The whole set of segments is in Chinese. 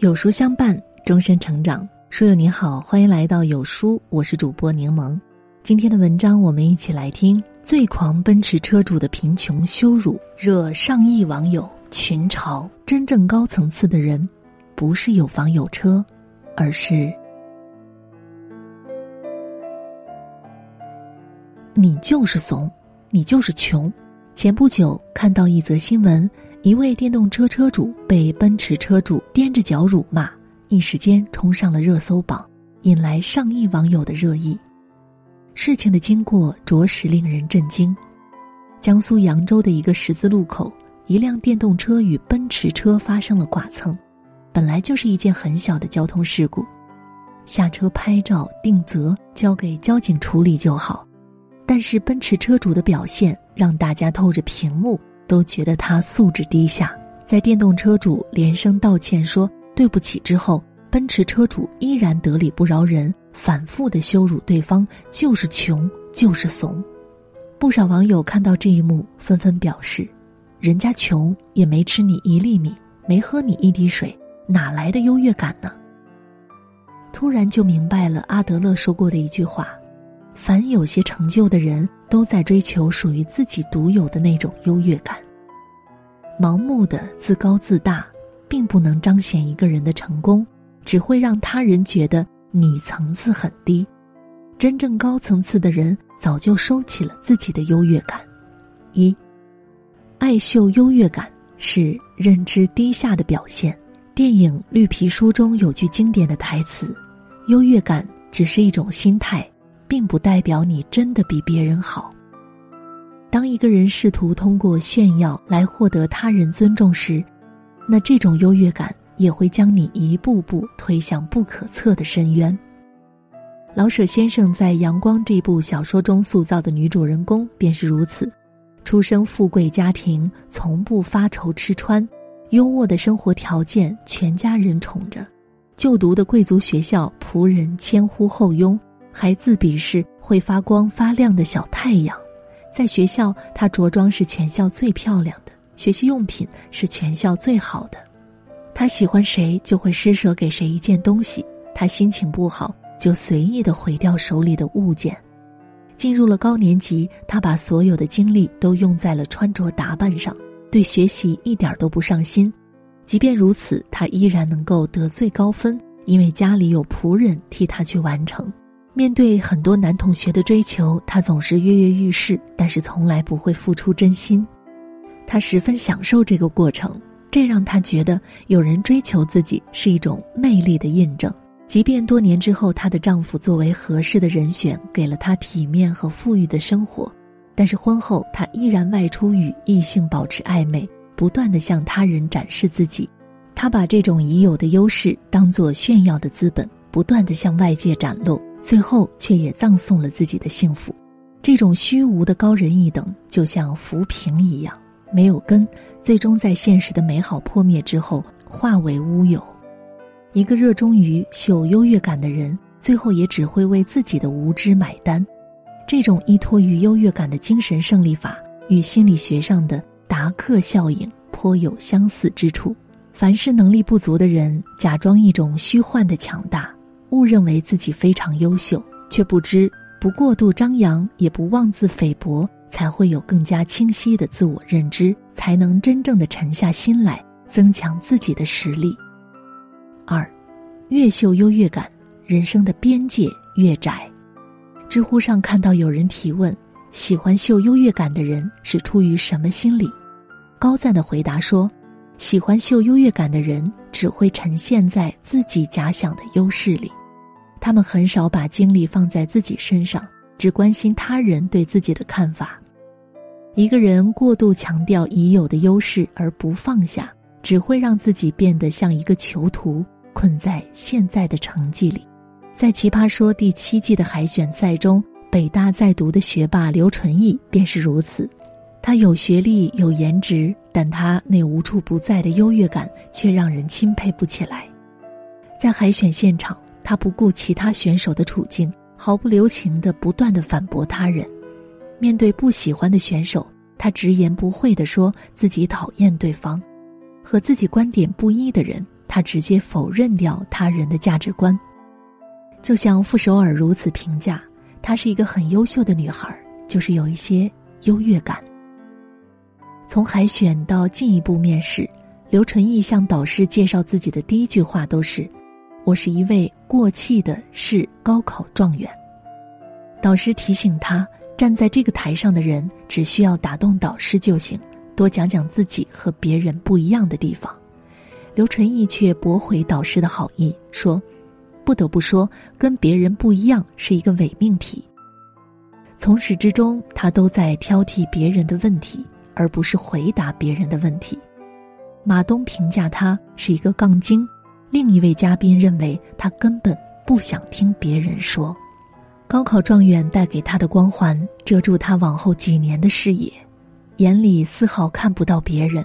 有书相伴，终身成长。书友你好，欢迎来到有书，我是主播柠檬。今天的文章，我们一起来听：最狂奔驰车主的贫穷羞辱，惹上亿网友群嘲。真正高层次的人，不是有房有车，而是你就是怂，你就是穷。前不久看到一则新闻。一位电动车车主被奔驰车主踮着脚辱骂，一时间冲上了热搜榜，引来上亿网友的热议。事情的经过着实令人震惊。江苏扬州的一个十字路口，一辆电动车与奔驰车发生了剐蹭，本来就是一件很小的交通事故，下车拍照定责，交给交警处理就好。但是奔驰车主的表现让大家透着屏幕。都觉得他素质低下，在电动车主连声道歉说对不起之后，奔驰车主依然得理不饶人，反复的羞辱对方就是穷就是怂。不少网友看到这一幕，纷纷表示：“人家穷也没吃你一粒米，没喝你一滴水，哪来的优越感呢？”突然就明白了阿德勒说过的一句话：“凡有些成就的人。”都在追求属于自己独有的那种优越感。盲目的自高自大，并不能彰显一个人的成功，只会让他人觉得你层次很低。真正高层次的人，早就收起了自己的优越感。一，爱秀优越感是认知低下的表现。电影《绿皮书》中有句经典的台词：“优越感只是一种心态。”并不代表你真的比别人好。当一个人试图通过炫耀来获得他人尊重时，那这种优越感也会将你一步步推向不可测的深渊。老舍先生在《阳光》这部小说中塑造的女主人公便是如此：出生富贵家庭，从不发愁吃穿，优渥的生活条件，全家人宠着；就读的贵族学校，仆人千呼后拥。还自比是会发光发亮的小太阳，在学校，她着装是全校最漂亮的，学习用品是全校最好的。她喜欢谁就会施舍给谁一件东西，她心情不好就随意的毁掉手里的物件。进入了高年级，她把所有的精力都用在了穿着打扮上，对学习一点都不上心。即便如此，她依然能够得最高分，因为家里有仆人替她去完成。面对很多男同学的追求，他总是跃跃欲试，但是从来不会付出真心。他十分享受这个过程，这让他觉得有人追求自己是一种魅力的印证。即便多年之后，她的丈夫作为合适的人选，给了她体面和富裕的生活，但是婚后她依然外出与异性保持暧昧，不断的向他人展示自己。她把这种已有的优势当作炫耀的资本，不断的向外界展露。最后却也葬送了自己的幸福，这种虚无的高人一等，就像浮萍一样，没有根，最终在现实的美好破灭之后化为乌有。一个热衷于秀优越感的人，最后也只会为自己的无知买单。这种依托于优越感的精神胜利法，与心理学上的达克效应颇有相似之处。凡是能力不足的人，假装一种虚幻的强大。误认为自己非常优秀，却不知不过度张扬，也不妄自菲薄，才会有更加清晰的自我认知，才能真正的沉下心来，增强自己的实力。二，越秀优越感，人生的边界越窄。知乎上看到有人提问：喜欢秀优越感的人是出于什么心理？高赞的回答说：喜欢秀优越感的人，只会沉陷在自己假想的优势里。他们很少把精力放在自己身上，只关心他人对自己的看法。一个人过度强调已有的优势而不放下，只会让自己变得像一个囚徒，困在现在的成绩里。在《奇葩说》第七季的海选赛中，北大在读的学霸刘纯义便是如此。他有学历、有颜值，但他那无处不在的优越感却让人钦佩不起来。在海选现场。他不顾其他选手的处境，毫不留情的不断的反驳他人。面对不喜欢的选手，他直言不讳的说自己讨厌对方；和自己观点不一的人，他直接否认掉他人的价值观。就像傅首尔如此评价，她是一个很优秀的女孩，就是有一些优越感。从海选到进一步面试，刘纯义向导师介绍自己的第一句话都是：“我是一位过气的市高考状元。”导师提醒他，站在这个台上的人只需要打动导师就行，多讲讲自己和别人不一样的地方。刘纯义却驳回导师的好意，说。不得不说，跟别人不一样是一个伪命题。从始至终，他都在挑剔别人的问题，而不是回答别人的问题。马东评价他是一个杠精，另一位嘉宾认为他根本不想听别人说。高考状元带给他的光环遮住他往后几年的视野，眼里丝毫看不到别人。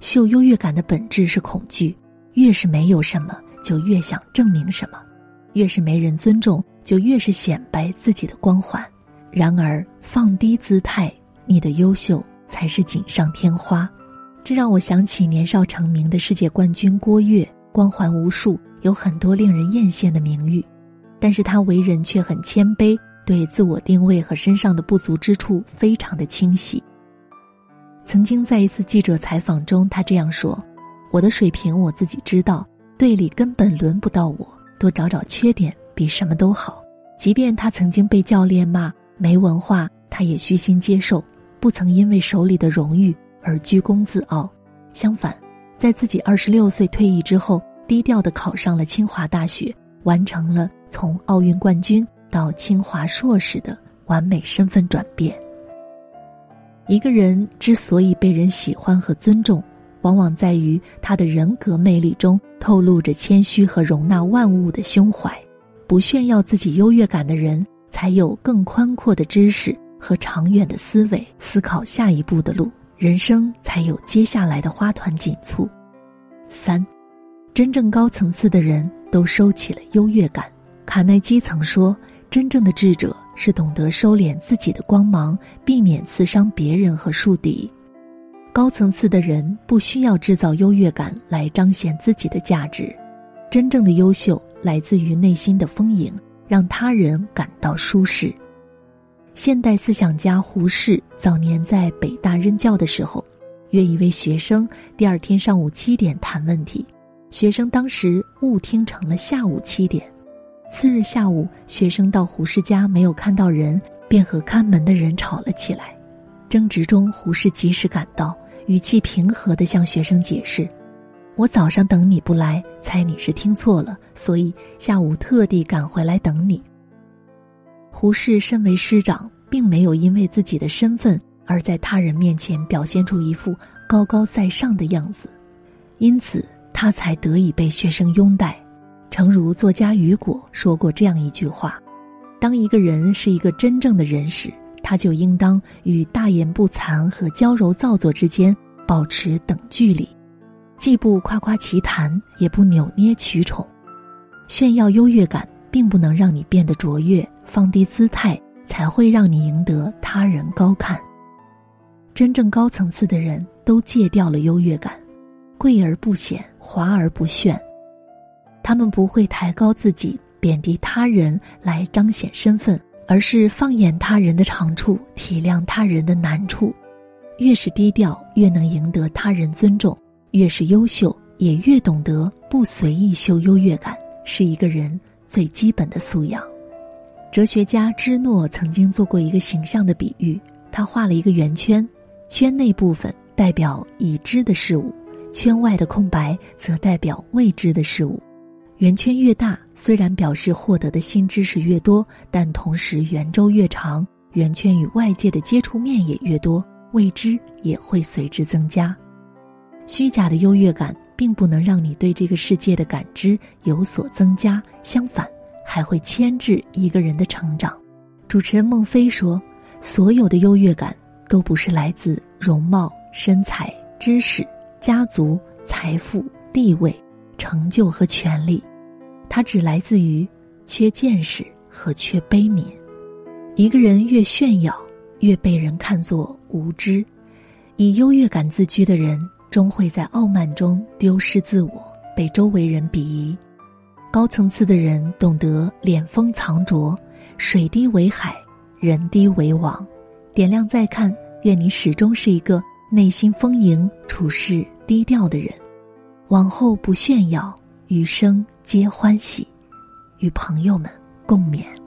秀优越感的本质是恐惧，越是没有什么，就越想证明什么。越是没人尊重，就越是显摆自己的光环。然而，放低姿态，你的优秀才是锦上添花。这让我想起年少成名的世界冠军郭跃，光环无数，有很多令人艳羡的名誉，但是他为人却很谦卑，对自我定位和身上的不足之处非常的清晰。曾经在一次记者采访中，他这样说：“我的水平我自己知道，队里根本轮不到我。”多找找缺点比什么都好，即便他曾经被教练骂没文化，他也虚心接受，不曾因为手里的荣誉而居功自傲。相反，在自己二十六岁退役之后，低调的考上了清华大学，完成了从奥运冠军到清华硕士的完美身份转变。一个人之所以被人喜欢和尊重。往往在于他的人格魅力中透露着谦虚和容纳万物的胸怀，不炫耀自己优越感的人，才有更宽阔的知识和长远的思维，思考下一步的路，人生才有接下来的花团锦簇。三，真正高层次的人都收起了优越感。卡耐基曾说：“真正的智者是懂得收敛自己的光芒，避免刺伤别人和树敌。”高层次的人不需要制造优越感来彰显自己的价值，真正的优秀来自于内心的丰盈，让他人感到舒适。现代思想家胡适早年在北大任教的时候，约一位学生第二天上午七点谈问题，学生当时误听成了下午七点。次日下午，学生到胡适家没有看到人，便和看门的人吵了起来。争执中，胡适及时赶到。语气平和地向学生解释：“我早上等你不来，猜你是听错了，所以下午特地赶回来等你。”胡适身为师长，并没有因为自己的身份而在他人面前表现出一副高高在上的样子，因此他才得以被学生拥戴。诚如作家雨果说过这样一句话：“当一个人是一个真正的人时。”他就应当与大言不惭和娇柔造作之间保持等距离，既不夸夸其谈，也不扭捏取宠。炫耀优越感并不能让你变得卓越，放低姿态才会让你赢得他人高看。真正高层次的人都戒掉了优越感，贵而不显，华而不炫。他们不会抬高自己，贬低他人来彰显身份。而是放眼他人的长处，体谅他人的难处。越是低调，越能赢得他人尊重；越是优秀，也越懂得不随意秀优越感，是一个人最基本的素养。哲学家芝诺曾经做过一个形象的比喻：他画了一个圆圈，圈内部分代表已知的事物，圈外的空白则代表未知的事物。圆圈越大，虽然表示获得的新知识越多，但同时圆周越长，圆圈与外界的接触面也越多，未知也会随之增加。虚假的优越感并不能让你对这个世界的感知有所增加，相反，还会牵制一个人的成长。主持人孟非说：“所有的优越感都不是来自容貌、身材、知识、家族、财富、地位、成就和权利。”它只来自于缺见识和缺悲悯。一个人越炫耀，越被人看作无知。以优越感自居的人，终会在傲慢中丢失自我，被周围人鄙夷。高层次的人懂得敛锋藏拙，水低为海，人低为王。点亮再看，愿你始终是一个内心丰盈、处事低调的人。往后不炫耀，余生皆欢喜。与朋友们共勉。